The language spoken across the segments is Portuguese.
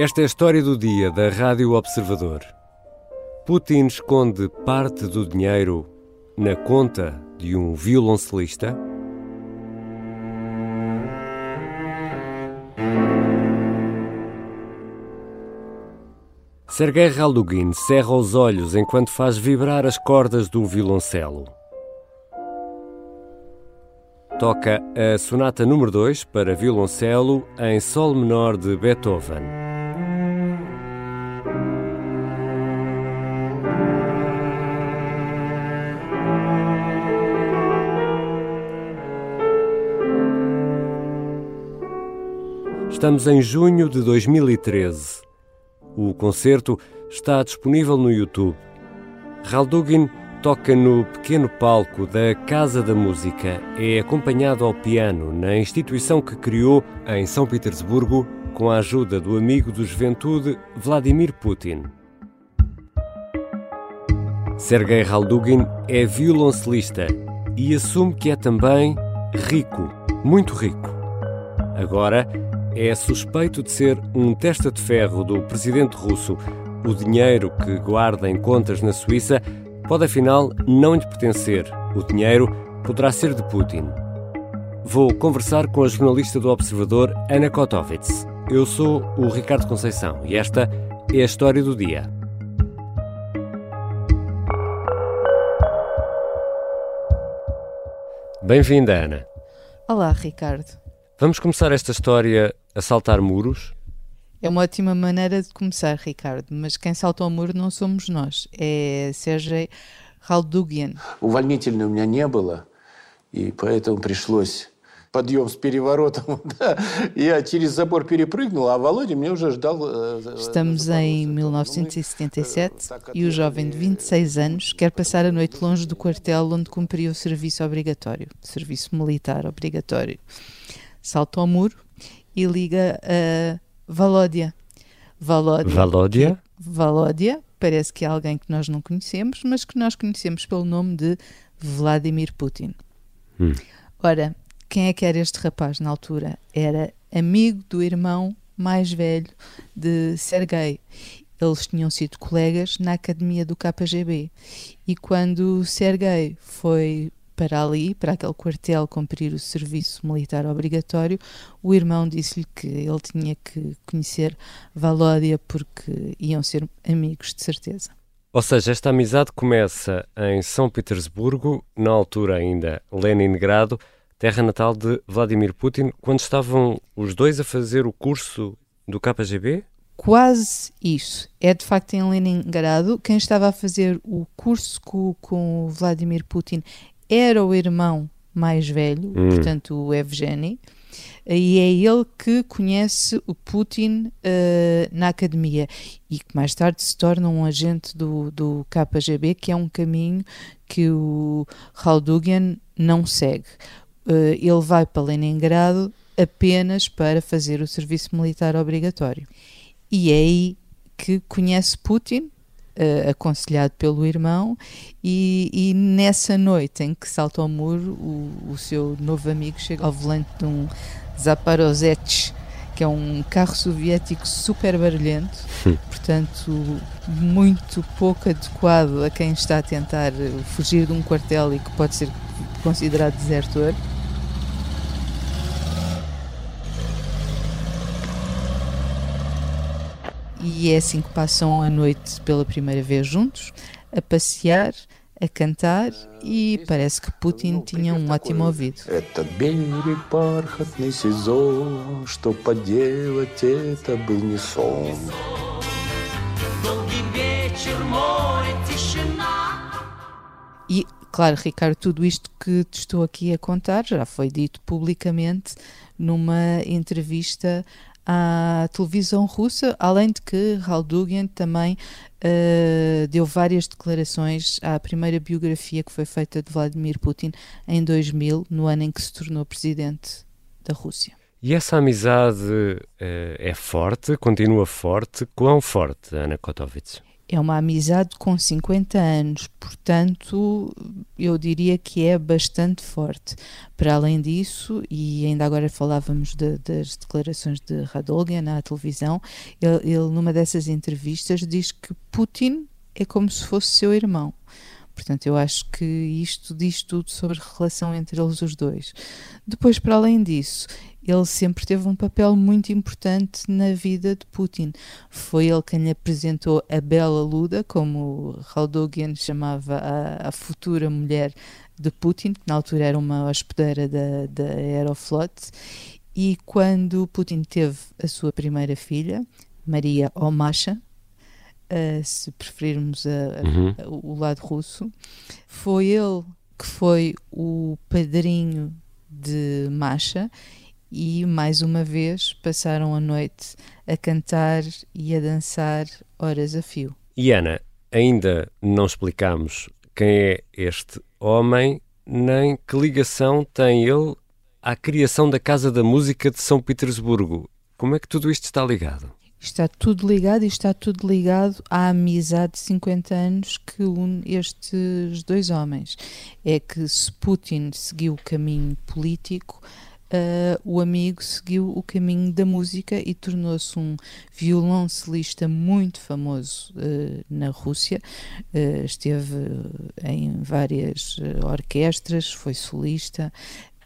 Esta é a história do dia da Rádio Observador. Putin esconde parte do dinheiro na conta de um violoncelista? Sergei Raldugin cerra os olhos enquanto faz vibrar as cordas do violoncelo. Toca a Sonata número 2 para violoncelo em Sol menor de Beethoven. Estamos em junho de 2013. O concerto está disponível no YouTube. Raldugin toca no pequeno palco da Casa da Música. É acompanhado ao piano na instituição que criou em São Petersburgo com a ajuda do amigo do juventude Vladimir Putin. Sergei Raldugin é violoncelista e assume que é também rico, muito rico. Agora é suspeito de ser um testa de ferro do presidente russo. O dinheiro que guarda em contas na Suíça pode afinal não lhe pertencer. O dinheiro poderá ser de Putin. Vou conversar com a jornalista do Observador, Ana Kotovitz. Eu sou o Ricardo Conceição e esta é a história do dia. Bem-vinda, Ana. Olá, Ricardo. Vamos começar esta história a saltar muros? É uma ótima maneira de começar, Ricardo, mas quem salta ao muro não somos nós, é Sergei Haldugian. Увольнительной у меня не было, и поэтому пришлось подъем с переворотом. Я через забор перепрыгнул, а Володя мне уже ждал... Estamos em 1977 e o jovem de 26 anos quer passar a noite longe do quartel onde cumpriu o serviço obrigatório, serviço militar obrigatório salta ao muro e liga a Valódia. Valódia. Valódia? Valódia, parece que é alguém que nós não conhecemos, mas que nós conhecemos pelo nome de Vladimir Putin. Hum. Ora, quem é que era este rapaz na altura? Era amigo do irmão mais velho de Sergei. Eles tinham sido colegas na academia do KGB. E quando Sergei foi para ali, para aquele quartel, cumprir o serviço militar obrigatório, o irmão disse-lhe que ele tinha que conhecer Valódia porque iam ser amigos, de certeza. Ou seja, esta amizade começa em São Petersburgo, na altura ainda Leningrado, terra natal de Vladimir Putin, quando estavam os dois a fazer o curso do KGB? Quase isso. É de facto em Leningrado. Quem estava a fazer o curso com, com Vladimir Putin era o irmão mais velho, hum. portanto o Evgeny, e é ele que conhece o Putin uh, na academia e que mais tarde se torna um agente do, do KGB, que é um caminho que o Haldugian não segue. Uh, ele vai para Leningrado apenas para fazer o serviço militar obrigatório. E é aí que conhece Putin, uh, aconselhado pelo irmão, e, e, nessa noite em que salta ao muro, o, o, seu novo amigo chega ao volante de um Zaporozhets, que é um carro soviético super barulhento, hum. portanto, muito pouco adequado a quem está a tentar fugir de um quartel e que pode ser considerado desertor. E é assim que passam a noite pela primeira vez juntos, a passear, a cantar e parece que Putin tinha um ótimo ouvido. E, claro, Ricardo, tudo isto que te estou aqui a contar já foi dito publicamente numa entrevista à televisão russa, além de que Haldugian também uh, deu várias declarações à primeira biografia que foi feita de Vladimir Putin em 2000, no ano em que se tornou presidente da Rússia. E essa amizade uh, é forte, continua forte? Quão forte, Ana Kotovitz? É uma amizade com 50 anos, portanto, eu diria que é bastante forte. Para além disso, e ainda agora falávamos de, das declarações de Radolgan na televisão, ele, ele, numa dessas entrevistas, diz que Putin é como se fosse seu irmão. Portanto, eu acho que isto diz tudo sobre a relação entre eles os dois. Depois, para além disso, ele sempre teve um papel muito importante na vida de Putin. Foi ele quem lhe apresentou a Bela Luda, como Raudogian chamava a, a, futura mulher de Putin, que na altura era uma hospedeira da, da Aeroflot. E quando Putin teve a sua primeira filha, Maria Omasha, uh, se preferirmos a, uhum. a, o lado russo, foi ele que foi o padrinho de Masha e mais uma vez passaram a noite a cantar e a dançar horas a fio. E Ana, ainda não explicamos quem é este homem, nem que ligação tem ele à criação da Casa da Música de São Petersburgo. Como é que tudo isto está ligado? Está tudo ligado e está tudo ligado à amizade de 50 anos que une estes dois homens. É que se Putin seguiu o caminho político, Uh, o amigo seguiu o caminho da música e tornou-se um violoncelista muito famoso uh, na Rússia. Uh, esteve em várias orquestras, foi solista,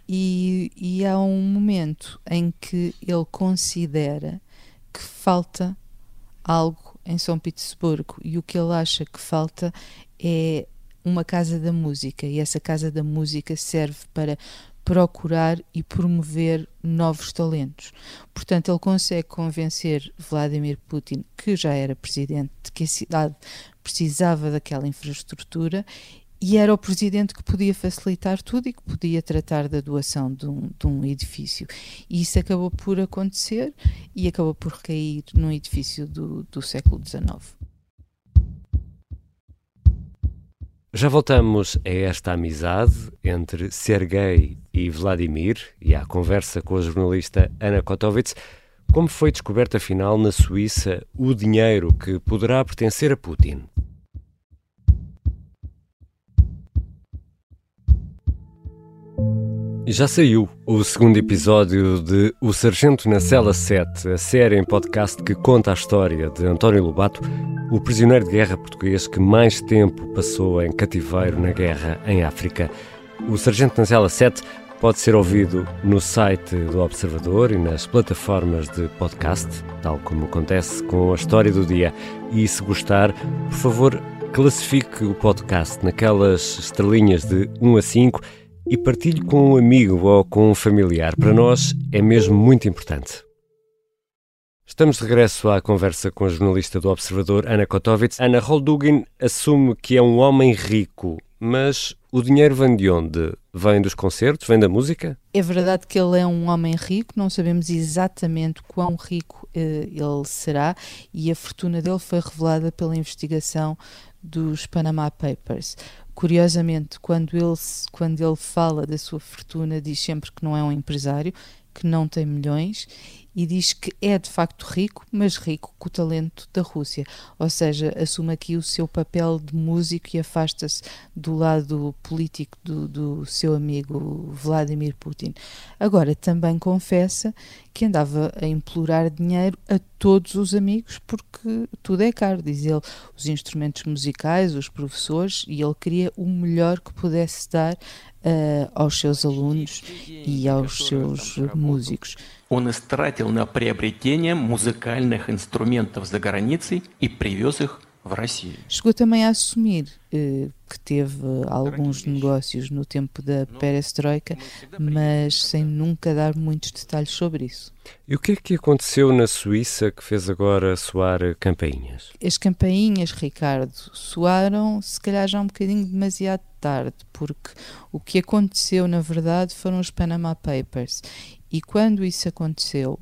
e, e há um momento em que ele considera que falta algo em São Petersburgo e o que ele acha que falta é uma casa da música e essa casa da música serve para procurar e promover novos talentos. Portanto, ele consegue convencer Vladimir Putin, que já era presidente, de que a cidade precisava daquela infraestrutura e era o presidente que podia facilitar tudo e que podia tratar da doação de um, de um edifício. E isso acabou por acontecer e acabou por recair num edifício do, do século XIX. Já voltamos a esta amizade entre Sergei e Vladimir e à conversa com a jornalista Ana Kotovits. Como foi descoberto, afinal, na Suíça, o dinheiro que poderá pertencer a Putin? Já saiu o segundo episódio de O Sargento na Cela 7, a série em podcast que conta a história de António Lobato, o prisioneiro de guerra português que mais tempo passou em cativeiro na guerra em África. O Sargento na Cela 7 pode ser ouvido no site do Observador e nas plataformas de podcast, tal como acontece com a história do dia. E se gostar, por favor, classifique o podcast naquelas estrelinhas de 1 a 5 e partilhe com um amigo ou com um familiar. Para nós é mesmo muito importante. Estamos de regresso à conversa com a jornalista do Observador, Ana Kotovits. Ana Holdugin assume que é um homem rico, mas o dinheiro vem de onde? Vem dos concertos? Vem da música? É verdade que ele é um homem rico, não sabemos exatamente quão rico eh, ele será e a fortuna dele foi revelada pela investigação dos Panama Papers. Curiosamente, quando ele, quando ele fala da sua fortuna, diz sempre que não é um empresário, que não tem milhões e diz que é de facto rico, mas rico com o talento da Rússia. Ou seja, assume aqui o seu papel de músico e afasta-se do lado político do, do seu amigo Vladimir Putin. Agora, também confessa que andava a implorar dinheiro a todos os amigos porque tudo é caro, diz ele, os instrumentos musicais, os professores, e ele queria o melhor que pudesse dar uh, aos seus alunos e aos seus músicos. Он истратил на приобретение музыкальных инструментов за границей и привез их в Россию. Chegou também a assumir eh, que teve alguns negócios no tempo da perestroika, mas sem nunca dar muitos detalhes sobre isso. E o que é que aconteceu na Suíça que fez agora soar campainhas? As campainhas, Ricardo, soaram se calhar já um bocadinho demasiado tarde, porque o que aconteceu na verdade foram os Panama Papers. E quando isso aconteceu,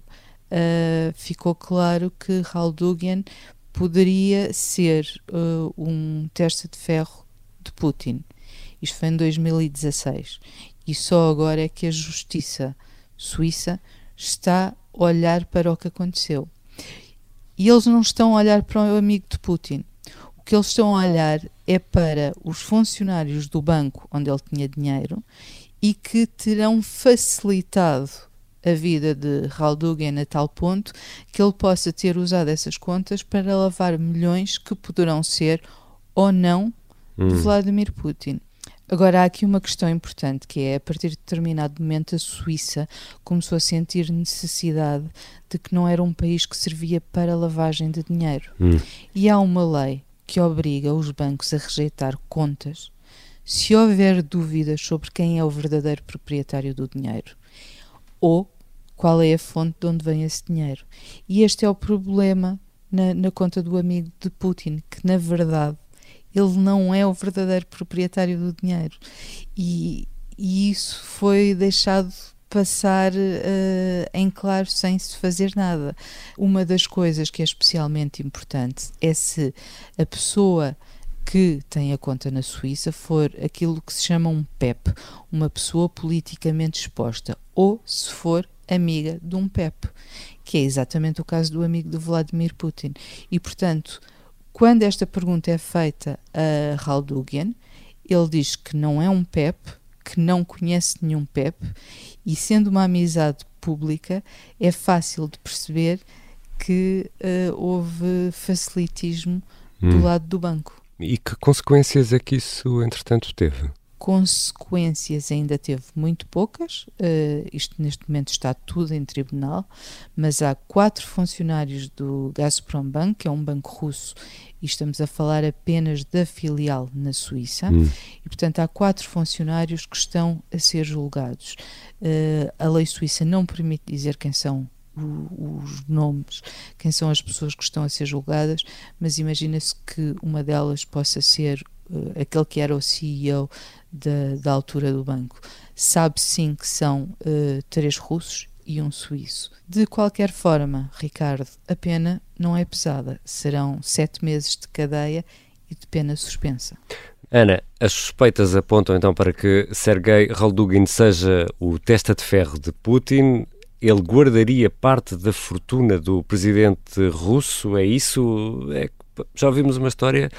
uh, ficou claro que Raul Dugan poderia ser uh, um teste de ferro de Putin. Isto foi em 2016. E só agora é que a justiça suíça está a olhar para o que aconteceu. E eles não estão a olhar para o amigo de Putin. O que eles estão a olhar é para os funcionários do banco onde ele tinha dinheiro e que terão facilitado a vida de Haldugen a tal ponto que ele possa ter usado essas contas para lavar milhões que poderão ser ou não de hum. Vladimir Putin. Agora há aqui uma questão importante que é a partir de determinado momento a Suíça começou a sentir necessidade de que não era um país que servia para lavagem de dinheiro. Hum. E há uma lei que obriga os bancos a rejeitar contas se houver dúvidas sobre quem é o verdadeiro proprietário do dinheiro ou qual é a fonte de onde vem esse dinheiro. E este é o problema na, na conta do amigo de Putin, que na verdade ele não é o verdadeiro proprietário do dinheiro. E, e isso foi deixado passar uh, em claro sem se fazer nada. Uma das coisas que é especialmente importante é se a pessoa que tem a conta na Suíça for aquilo que se chama um PEP, uma pessoa politicamente exposta, ou se for amiga de um PEP, que é exatamente o caso do amigo de Vladimir Putin. E, portanto, quando esta pergunta é feita a Haldugian, ele diz que não é um PEP, que não conhece nenhum PEP, e sendo uma amizade pública, é fácil de perceber que uh, houve facilitismo hum. do lado do banco. E que consequências é que isso, entretanto, teve? consequências ainda teve muito poucas, uh, isto neste momento está tudo em tribunal, mas há quatro funcionários do Gazprom Bank, que é um banco russo, e estamos a falar apenas da filial na Suíça, hum. e portanto há quatro funcionários que estão a ser julgados. Uh, a lei suíça não permite dizer quem são os nomes, quem são as pessoas que estão a ser julgadas, mas imagina-se que uma delas possa ser uh, aquele que era o CEO da, da altura do banco. Sabe sim que são uh, três russos e um suíço. De qualquer forma, Ricardo, a pena não é pesada. Serão sete meses de cadeia e de pena suspensa. Ana, as suspeitas apontam então para que Sergei Raldugin seja o testa de ferro de Putin. Ele guardaria parte da fortuna do presidente russo? É isso? É, já ouvimos uma história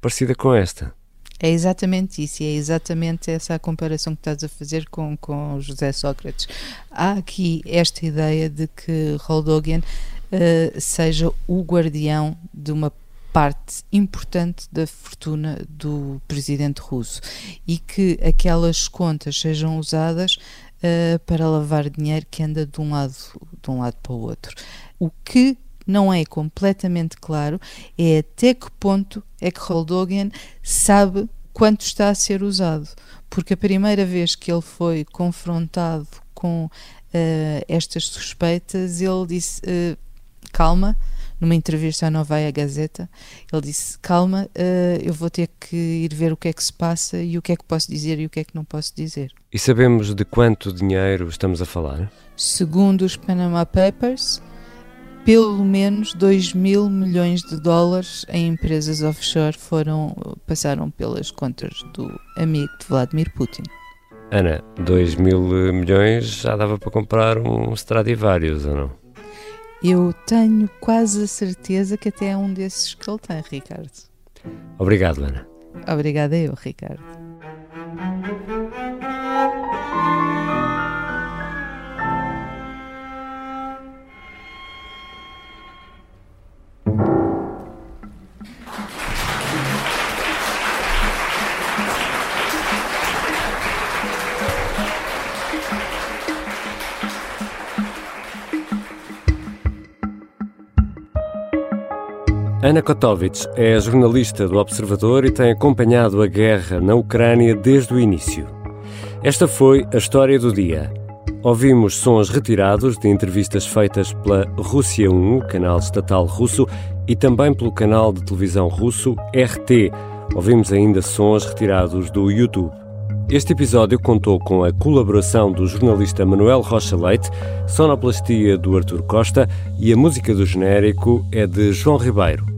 parecida com esta. É exatamente isso, é exatamente essa a comparação que estás a fazer com, com José Sócrates. Há aqui esta ideia de que Roldogian uh, seja o guardião de uma parte importante da fortuna do presidente russo e que aquelas contas sejam usadas uh, para lavar dinheiro que anda de um lado de um lado para o outro. O que não é completamente claro é até que ponto é que Roldogian sabe quanto está a ser usado. Porque a primeira vez que ele foi confrontado com uh, estas suspeitas, ele disse: uh, calma. Numa entrevista à Novaia Gazeta, ele disse: Calma, uh, eu vou ter que ir ver o que é que se passa e o que é que posso dizer e o que é que não posso dizer. E sabemos de quanto dinheiro estamos a falar? Segundo os Panama Papers, pelo menos 2 mil milhões de dólares em empresas offshore foram, passaram pelas contas do amigo de Vladimir Putin. Ana, 2 mil milhões já dava para comprar um Stradivarius, ou não? Eu tenho quase a certeza que até é um desses que ele tem, Ricardo. Obrigado, Ana. Obrigada eu, Ricardo. Ana Kotovich é jornalista do Observador e tem acompanhado a guerra na Ucrânia desde o início. Esta foi a história do dia. Ouvimos sons retirados de entrevistas feitas pela Rússia 1, canal estatal russo, e também pelo canal de televisão russo RT. Ouvimos ainda sons retirados do YouTube. Este episódio contou com a colaboração do jornalista Manuel Rocha Leite, sonoplastia do Artur Costa e a música do genérico é de João Ribeiro.